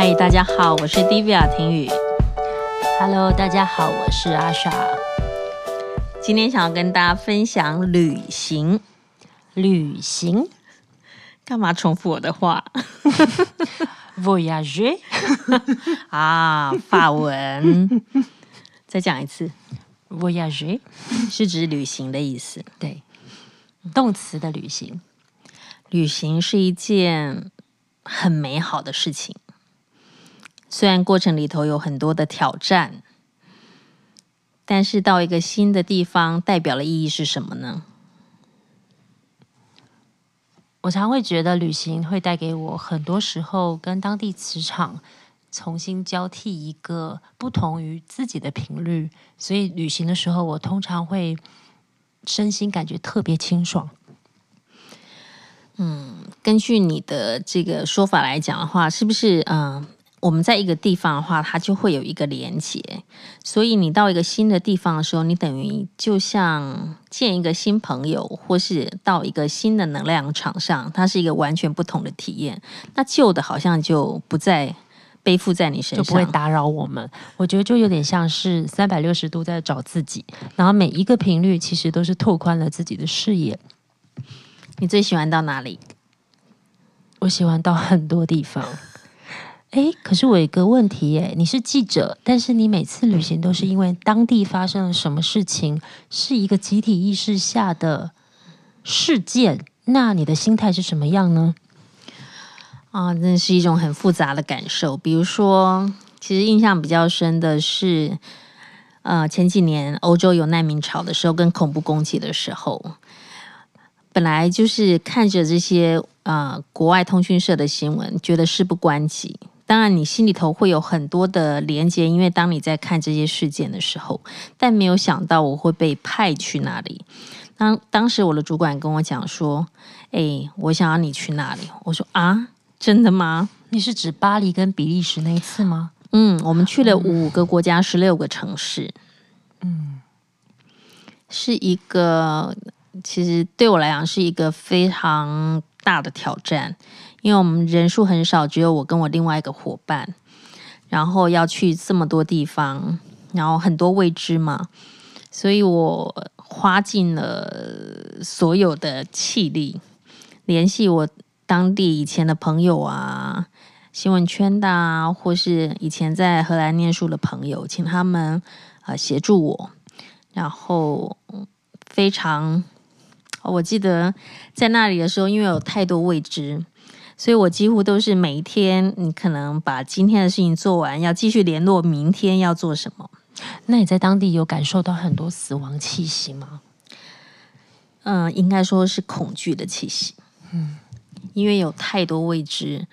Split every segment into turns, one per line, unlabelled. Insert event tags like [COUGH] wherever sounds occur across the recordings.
嗨，大家好，我是 Divya 婷雨。
Hello，大家好，我是阿莎。
今天想要跟大家分享旅行。
旅行？
干嘛重复我的话？[LAUGHS]
Voyage [LAUGHS]
啊，法文。再讲一次
，Voyage
是指旅行的意思。
对，动词的旅行。
旅行是一件很美好的事情。虽然过程里头有很多的挑战，但是到一个新的地方，代表的意义是什么呢？
我常会觉得旅行会带给我很多时候跟当地磁场重新交替一个不同于自己的频率，所以旅行的时候，我通常会身心感觉特别清爽。
嗯，根据你的这个说法来讲的话，是不是嗯？呃我们在一个地方的话，它就会有一个连接，所以你到一个新的地方的时候，你等于就像见一个新朋友，或是到一个新的能量场上，它是一个完全不同的体验。那旧的好像就不再背负在你身上，
就不会打扰我们。我觉得就有点像是三百六十度在找自己，然后每一个频率其实都是拓宽了自己的视野。
你最喜欢到哪里？
我喜欢到很多地方。哎，可是我有一个问题耶，你是记者，但是你每次旅行都是因为当地发生了什么事情，是一个集体意识下的事件，那你的心态是什么样呢？
啊，那是一种很复杂的感受。比如说，其实印象比较深的是，呃，前几年欧洲有难民潮的时候，跟恐怖攻击的时候，本来就是看着这些呃国外通讯社的新闻，觉得事不关己。当然，你心里头会有很多的连接，因为当你在看这些事件的时候，但没有想到我会被派去那里。当当时我的主管跟我讲说：“哎，我想要你去那里。”我说：“啊，真的吗？
你是指巴黎跟比利时那一次吗？”
嗯，我们去了五个国家，十六个城市。
嗯，
是一个，其实对我来讲是一个非常大的挑战。因为我们人数很少，只有我跟我另外一个伙伴，然后要去这么多地方，然后很多未知嘛，所以我花尽了所有的气力，联系我当地以前的朋友啊，新闻圈的啊，或是以前在荷兰念书的朋友，请他们啊协助我，然后非常，我记得在那里的时候，因为有太多未知。所以我几乎都是每一天，你可能把今天的事情做完，要继续联络明天要做什么。
那你在当地有感受到很多死亡气息吗？
嗯，应该说是恐惧的气息。
嗯，
因为有太多未知。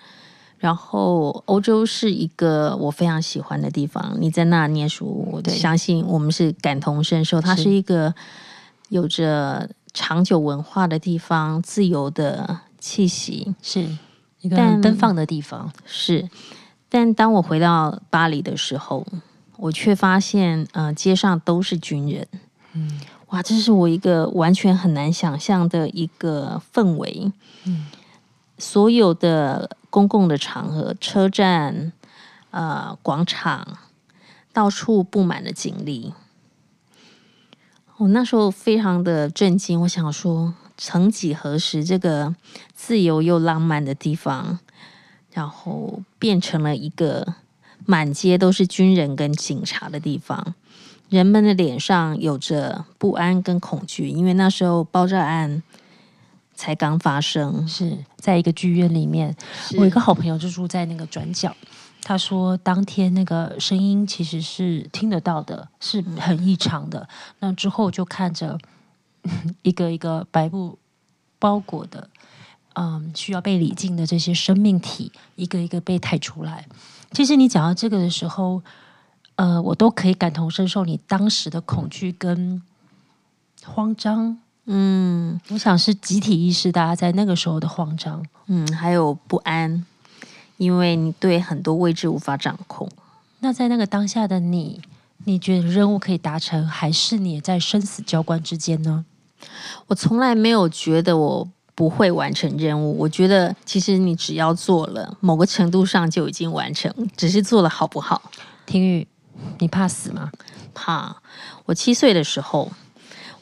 然后欧洲是一个我非常喜欢的地方。你在那念书，我相信我们是感同身受。它是一个有着长久文化的地方，自由的气息
是。一个奔放的地方
是，但当我回到巴黎的时候，我却发现，呃，街上都是军人。
嗯，
哇，这是我一个完全很难想象的一个氛围。
嗯，
所有的公共的场合，车站、呃，广场，到处布满了警力。我那时候非常的震惊，我想说。曾几何时，这个自由又浪漫的地方，然后变成了一个满街都是军人跟警察的地方。人们的脸上有着不安跟恐惧，因为那时候爆炸案才刚发生，
是在一个剧院里面。我有一个好朋友就住在那个转角，他说当天那个声音其实是听得到的，是很异常的。那之后就看着。[LAUGHS] 一个一个白布包裹的，嗯，需要被礼敬的这些生命体，一个一个被抬出来。其实你讲到这个的时候，呃，我都可以感同身受你当时的恐惧跟慌张。
嗯，
我想是集体意识，大家在那个时候的慌张，
嗯，还有不安，因为你对很多位置无法掌控。
那在那个当下的你，你觉得任务可以达成，还是你也在生死交关之间呢？
我从来没有觉得我不会完成任务。我觉得其实你只要做了，某个程度上就已经完成，只是做的好不好。
婷宇，你怕死吗？
怕。我七岁的时候，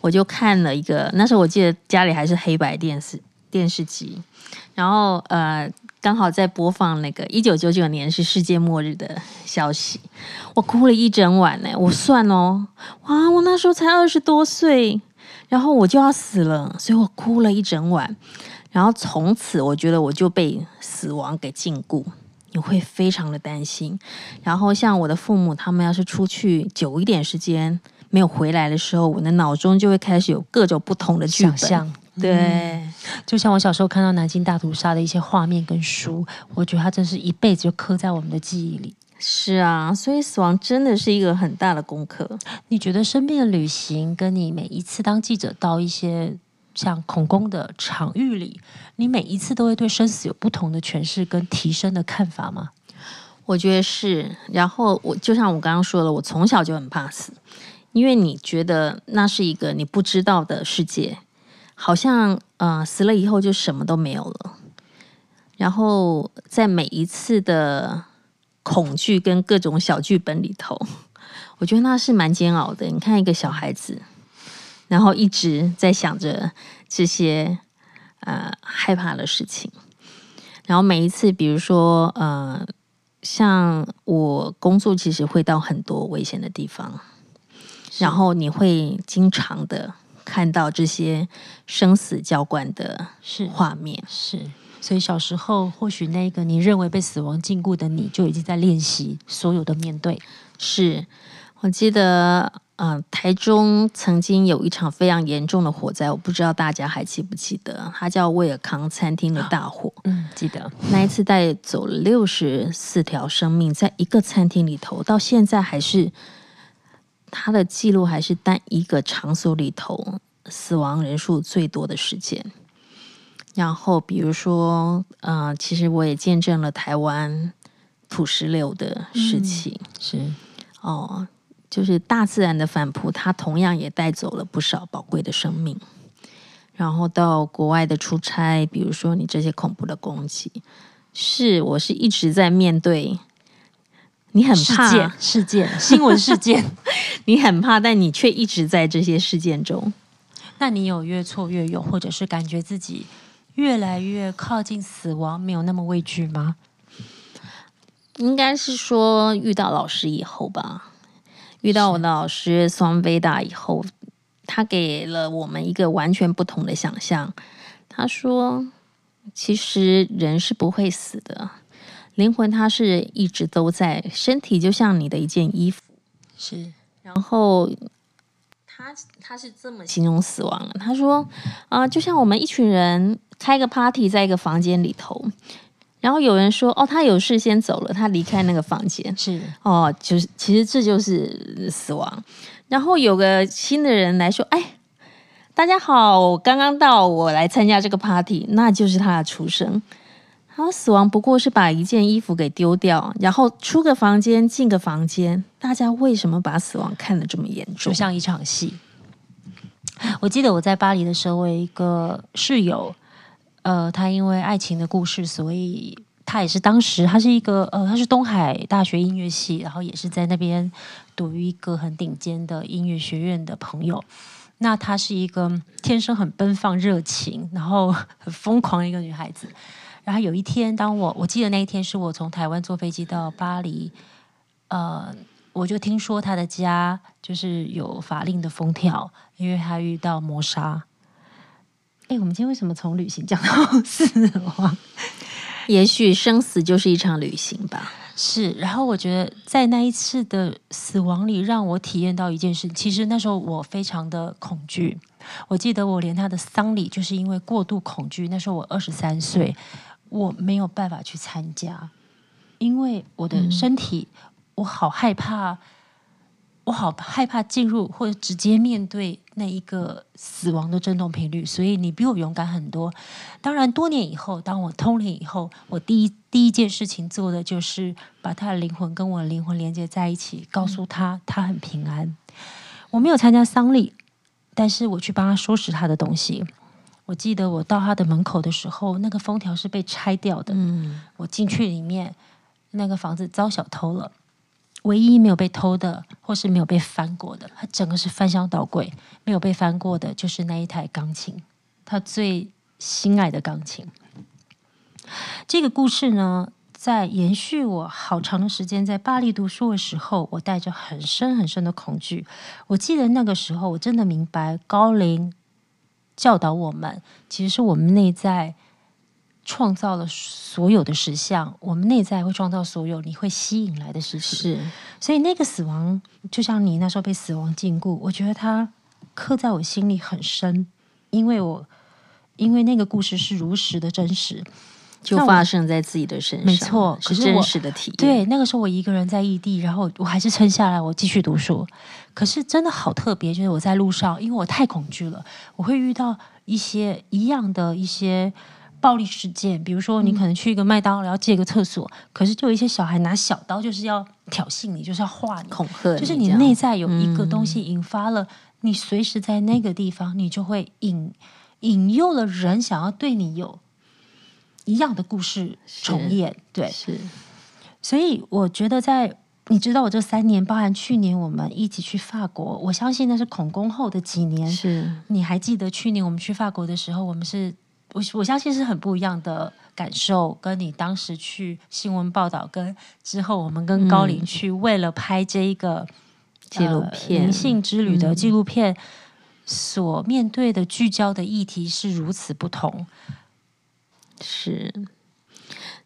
我就看了一个，那时候我记得家里还是黑白电视电视机，然后呃。刚好在播放那个一九九九年是世界末日的消息，我哭了一整晚呢。我算哦，哇，我那时候才二十多岁，然后我就要死了，所以我哭了一整晚。然后从此，我觉得我就被死亡给禁锢，你会非常的担心。然后像我的父母，他们要是出去久一点时间没有回来的时候，我的脑中就会开始有各种不同的剧本。对、嗯，
就像我小时候看到南京大屠杀的一些画面跟书，我觉得它真是一辈子就刻在我们的记忆里。
是啊，所以死亡真的是一个很大的功课。
你觉得生命的旅行，跟你每一次当记者到一些像恐攻的场域里，你每一次都会对生死有不同的诠释跟提升的看法吗？
我觉得是。然后我就像我刚刚说的，我从小就很怕死，因为你觉得那是一个你不知道的世界。好像呃死了以后就什么都没有了，然后在每一次的恐惧跟各种小剧本里头，[LAUGHS] 我觉得那是蛮煎熬的。你看一个小孩子，然后一直在想着这些呃害怕的事情，然后每一次比如说呃像我工作其实会到很多危险的地方，然后你会经常的。看到这些生死交关的画面。
是，是，所以小时候或许那个你认为被死亡禁锢的你就已经在练习所有的面对。
是我记得，嗯、呃，台中曾经有一场非常严重的火灾，我不知道大家还记不记得，它叫威尔康餐厅的大火。
嗯，记得
那一次带走了六十四条生命，在一个餐厅里头，到现在还是。它的记录还是单一个场所里头死亡人数最多的事件。然后，比如说，呃，其实我也见证了台湾土石流的事情。
嗯、是
哦，就是大自然的反扑，它同样也带走了不少宝贵的生命。然后到国外的出差，比如说你这些恐怖的攻击，是我是一直在面对。你很怕
事件，事件新闻事件，[LAUGHS]
你很怕，但你却一直在这些事件中。
那你有越挫越勇，或者是感觉自己越来越靠近死亡，没有那么畏惧吗？
应该是说遇到老师以后吧，遇到我的老师 Swami Veda 以后，他给了我们一个完全不同的想象。他说，其实人是不会死的。灵魂它是一直都在，身体就像你的一件衣服，
是。
然后他他是这么形容死亡的，他说啊、呃，就像我们一群人开个 party 在一个房间里头，然后有人说哦，他有事先走了，他离开那个房间，
是
哦，就是其实这就是死亡。然后有个新的人来说，哎，大家好，我刚刚到，我来参加这个 party，那就是他的出生。然后死亡不过是把一件衣服给丢掉，然后出个房间进个房间。大家为什么把死亡看得这么严重？
就像一场戏。我记得我在巴黎的时候，我有一个室友，呃，他因为爱情的故事，所以他也是当时他是一个呃，他是东海大学音乐系，然后也是在那边读一个很顶尖的音乐学院的朋友。那她是一个天生很奔放、热情，然后很疯狂的一个女孩子。然后有一天，当我我记得那一天是我从台湾坐飞机到巴黎，呃，我就听说他的家就是有法令的封条，因为他遇到谋杀。哎，我们今天为什么从旅行讲到死亡？
也许生死就是一场旅行吧。
是，然后我觉得在那一次的死亡里，让我体验到一件事。其实那时候我非常的恐惧。我记得我连他的丧礼，就是因为过度恐惧。那时候我二十三岁。我没有办法去参加，因为我的身体，嗯、我好害怕，我好害怕进入或者直接面对那一个死亡的震动频率。所以你比我勇敢很多。当然，多年以后，当我通灵以后，我第一第一件事情做的就是把他的灵魂跟我的灵魂连接在一起，告诉他他很平安。我没有参加丧礼，但是我去帮他收拾他的东西。我记得我到他的门口的时候，那个封条是被拆掉的。
嗯，
我进去里面，那个房子遭小偷了。唯一没有被偷的，或是没有被翻过的，它整个是翻箱倒柜，没有被翻过的，就是那一台钢琴，他最心爱的钢琴。这个故事呢，在延续我好长的时间在巴黎读书的时候，我带着很深很深的恐惧。我记得那个时候，我真的明白高灵教导我们，其实是我们内在。创造了所有的实相，我们内在会创造所有你会吸引来的事情。
是，
所以那个死亡，就像你那时候被死亡禁锢，我觉得它刻在我心里很深，因为我因为那个故事是如实的真实，
就发生在自己的身上，
没错，
是真实的体验。
对，那个时候我一个人在异地，然后我还是撑下来，我继续读书。可是真的好特别，就是我在路上，因为我太恐惧了，我会遇到一些一样的一些。暴力事件，比如说你可能去一个麦当劳要借个厕所，嗯、可是就有一些小孩拿小刀，就是要挑衅你，就是要画你，
恐吓你，
就是你内在有一个东西引发了，嗯、你随时在那个地方，你就会引引诱了人想要对你有一样的故事重演。对，
是。
所以我觉得在，你知道我这三年，包含去年我们一起去法国，我相信那是恐攻后的几年。
是，
你还记得去年我们去法国的时候，我们是。我我相信是很不一样的感受，跟你当时去新闻报道，跟之后我们跟高林去为了拍这一个
纪录片《灵
性之旅》的纪录片，所面对的聚焦的议题是如此不同。
是，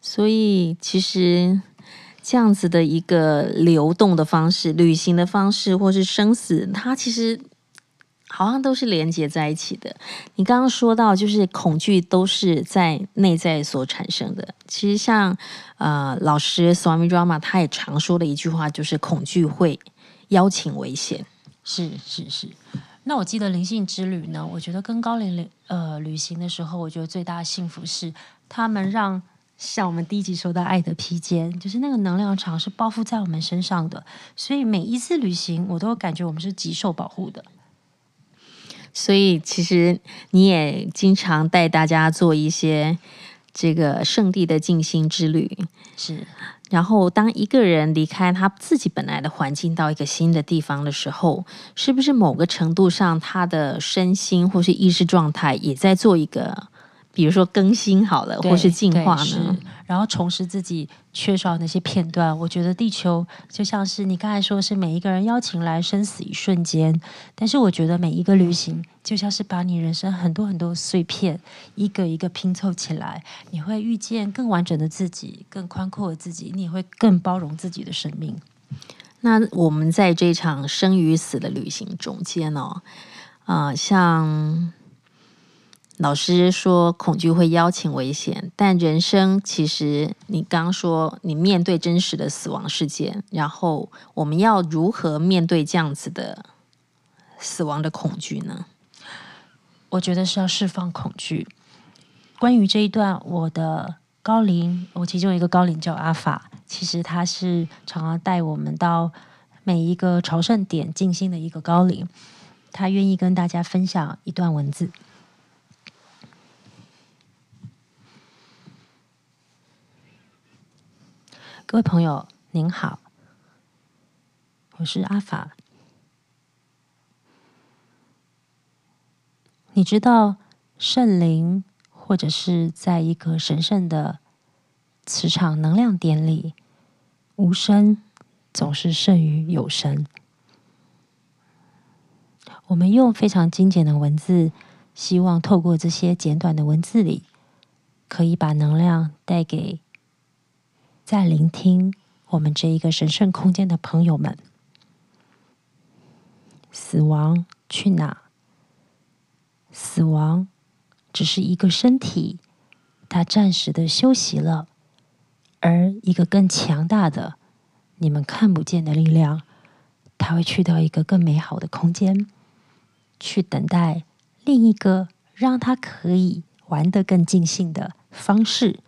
所以其实这样子的一个流动的方式、旅行的方式，或是生死，它其实。好像都是连接在一起的。你刚刚说到，就是恐惧都是在内在所产生的。其实像呃老师 Swami Rama 他也常说的一句话，就是恐惧会邀请危险。
是是是。那我记得灵性之旅呢，我觉得跟高龄旅呃旅行的时候，我觉得最大的幸福是他们让像我们第一集说到爱的披肩，就是那个能量场是包覆在我们身上的。所以每一次旅行，我都感觉我们是极受保护的。
所以，其实你也经常带大家做一些这个圣地的静心之旅，
是。
然后，当一个人离开他自己本来的环境，到一个新的地方的时候，是不是某个程度上，他的身心或是意识状态也在做一个？比如说更新好了，或是进化呢？
然后重拾自己缺少的那些片段。我觉得地球就像是你刚才说，是每一个人邀请来生死一瞬间。但是我觉得每一个旅行，就像是把你人生很多很多碎片，一个一个拼凑起来，你会遇见更完整的自己，更宽阔的自己，你也会更包容自己的生命。
那我们在这场生与死的旅行中间哦，啊、呃，像。老师说，恐惧会邀请危险，但人生其实，你刚说你面对真实的死亡事件，然后我们要如何面对这样子的死亡的恐惧呢？
我觉得是要释放恐惧。关于这一段，我的高灵，我其中一个高灵叫阿法，其实他是常常带我们到每一个朝圣点静心的一个高灵，他愿意跟大家分享一段文字。各位朋友，您好，我是阿法。你知道圣灵，或者是在一个神圣的磁场能量点里，无声总是胜于有声。我们用非常精简的文字，希望透过这些简短的文字里，可以把能量带给。在聆听我们这一个神圣空间的朋友们，死亡去哪？死亡只是一个身体，它暂时的休息了，而一个更强大的、你们看不见的力量，它会去到一个更美好的空间，去等待另一个让它可以玩得更尽兴的方式，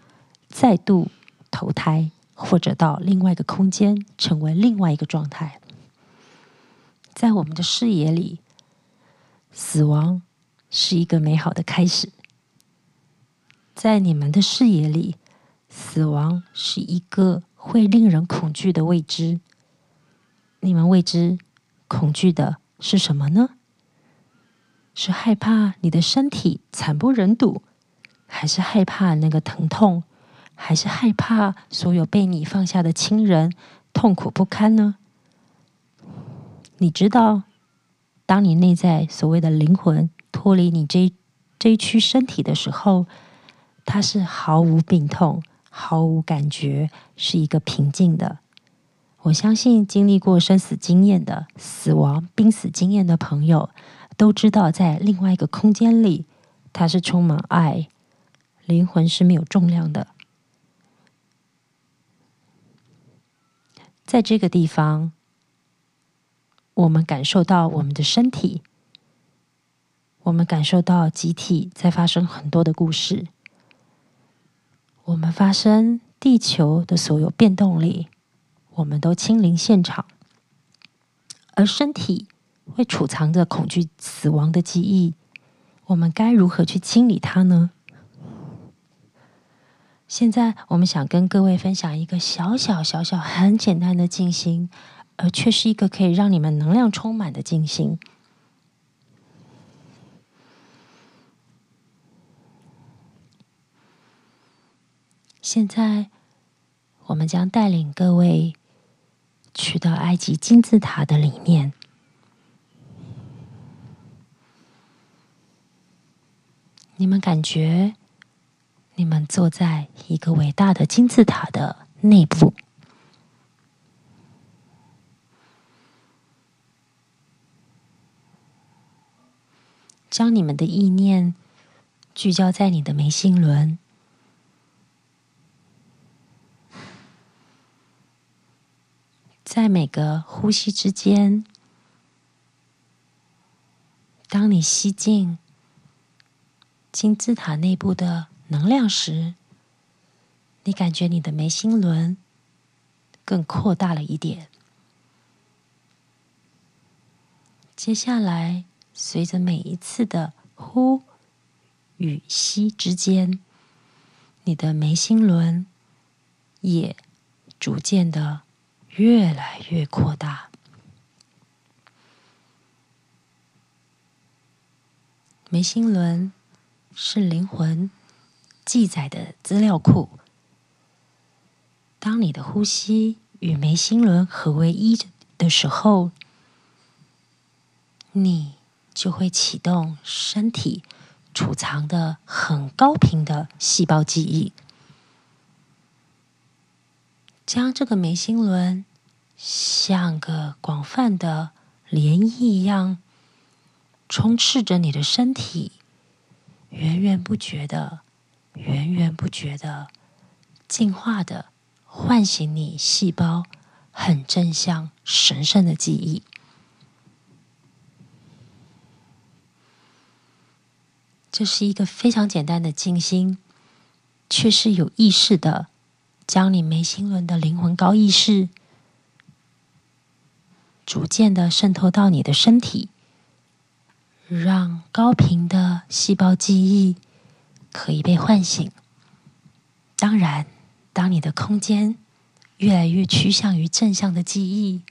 再度。投胎，或者到另外一个空间，成为另外一个状态。在我们的视野里，死亡是一个美好的开始，在你们的视野里，死亡是一个会令人恐惧的未知。你们未知恐惧的是什么呢？是害怕你的身体惨不忍睹，还是害怕那个疼痛，还是害怕所有被你放下的亲人痛苦不堪呢？你知道，当你内在所谓的灵魂脱离你这这一躯身体的时候，它是毫无病痛、毫无感觉，是一个平静的。我相信经历过生死经验的、死亡濒死经验的朋友，都知道在另外一个空间里，它是充满爱，灵魂是没有重量的。在这个地方，我们感受到我们的身体，我们感受到集体在发生很多的故事。我们发生地球的所有变动里，我们都亲临现场，而身体会储藏着恐惧死亡的记忆。我们该如何去清理它呢？现在，我们想跟各位分享一个小小小小、很简单的静心，而却是一个可以让你们能量充满的静心。现在，我们将带领各位去到埃及金字塔的里面。你们感觉，你们坐在一个伟大的金字塔的内部，将你们的意念聚焦在你的眉心轮。在每个呼吸之间，当你吸进金字塔内部的能量时，你感觉你的眉心轮更扩大了一点。接下来，随着每一次的呼与吸之间，你的眉心轮也逐渐的。越来越扩大。眉心轮是灵魂记载的资料库。当你的呼吸与眉心轮合为一的时候，你就会启动身体储藏的很高频的细胞记忆。将这个眉心轮像个广泛的涟漪一样，充斥着你的身体，源源不绝的、源源不绝的进化的唤醒你细胞很正向、神圣的记忆。这是一个非常简单的静心，却是有意识的。将你眉心轮的灵魂高意识逐渐的渗透到你的身体，让高频的细胞记忆可以被唤醒。当然，当你的空间越来越趋向于正向的记忆，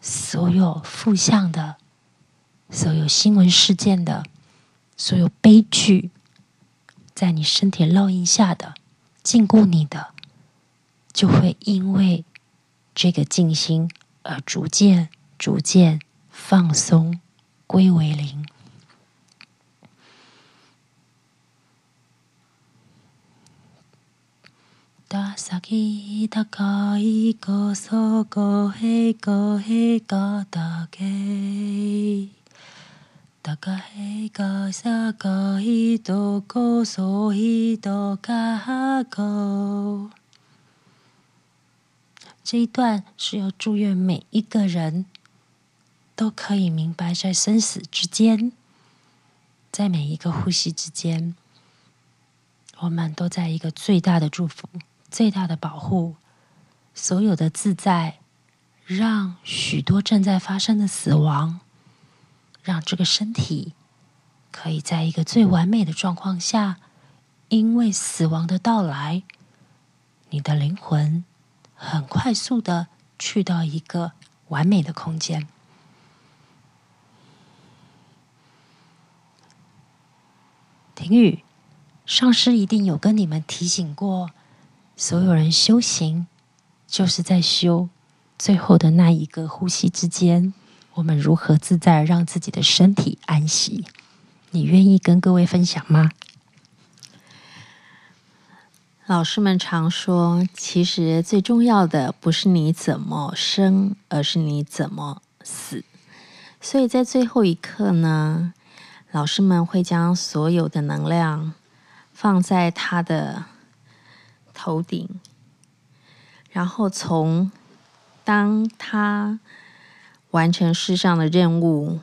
所有负向的、所有新闻事件的、所有悲剧，在你身体烙印下的、禁锢你的。就会因为这个静心而逐渐、逐渐放松，归为零。大萨基大卡伊戈索戈黑戈黑嘎达给，大卡黑嘎萨嘎伊多戈索伊多嘎哈戈。这一段是要祝愿每一个人都可以明白，在生死之间，在每一个呼吸之间，我们都在一个最大的祝福、最大的保护，所有的自在，让许多正在发生的死亡，让这个身体可以在一个最完美的状况下，因为死亡的到来，你的灵魂很快速的去到一个完美的空间。婷雨，上师一定有跟你们提醒过，所有人修行就是在修最后的那一个呼吸之间，我们如何自在让自己的身体安息？你愿意跟各位分享吗？
老师们常说，其实最重要的不是你怎么生，而是你怎么死。所以在最后一刻呢，老师们会将所有的能量放在他的头顶，然后从当他完成世上的任务。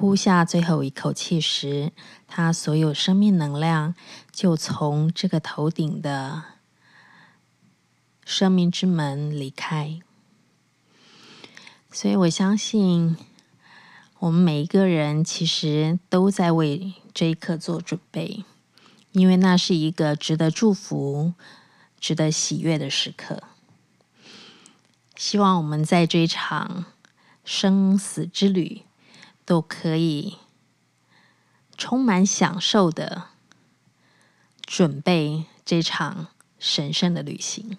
呼下最后一口气时，他所有生命能量就从这个头顶的生命之门离开。所以我相信，我们每一个人其实都在为这一刻做准备，因为那是一个值得祝福、值得喜悦的时刻。希望我们在这场生死之旅，都可以充满享受的准备这场神圣的旅行。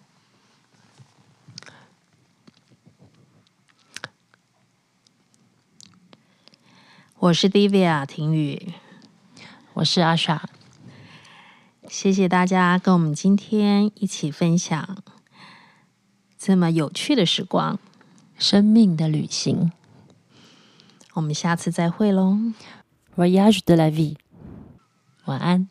我是 Divya 婷宇，
我是阿莎。
谢谢大家跟我们今天一起分享这么有趣的时光，
生命的旅行。
我们下次再会喽
，Voyage de la vie，晚安。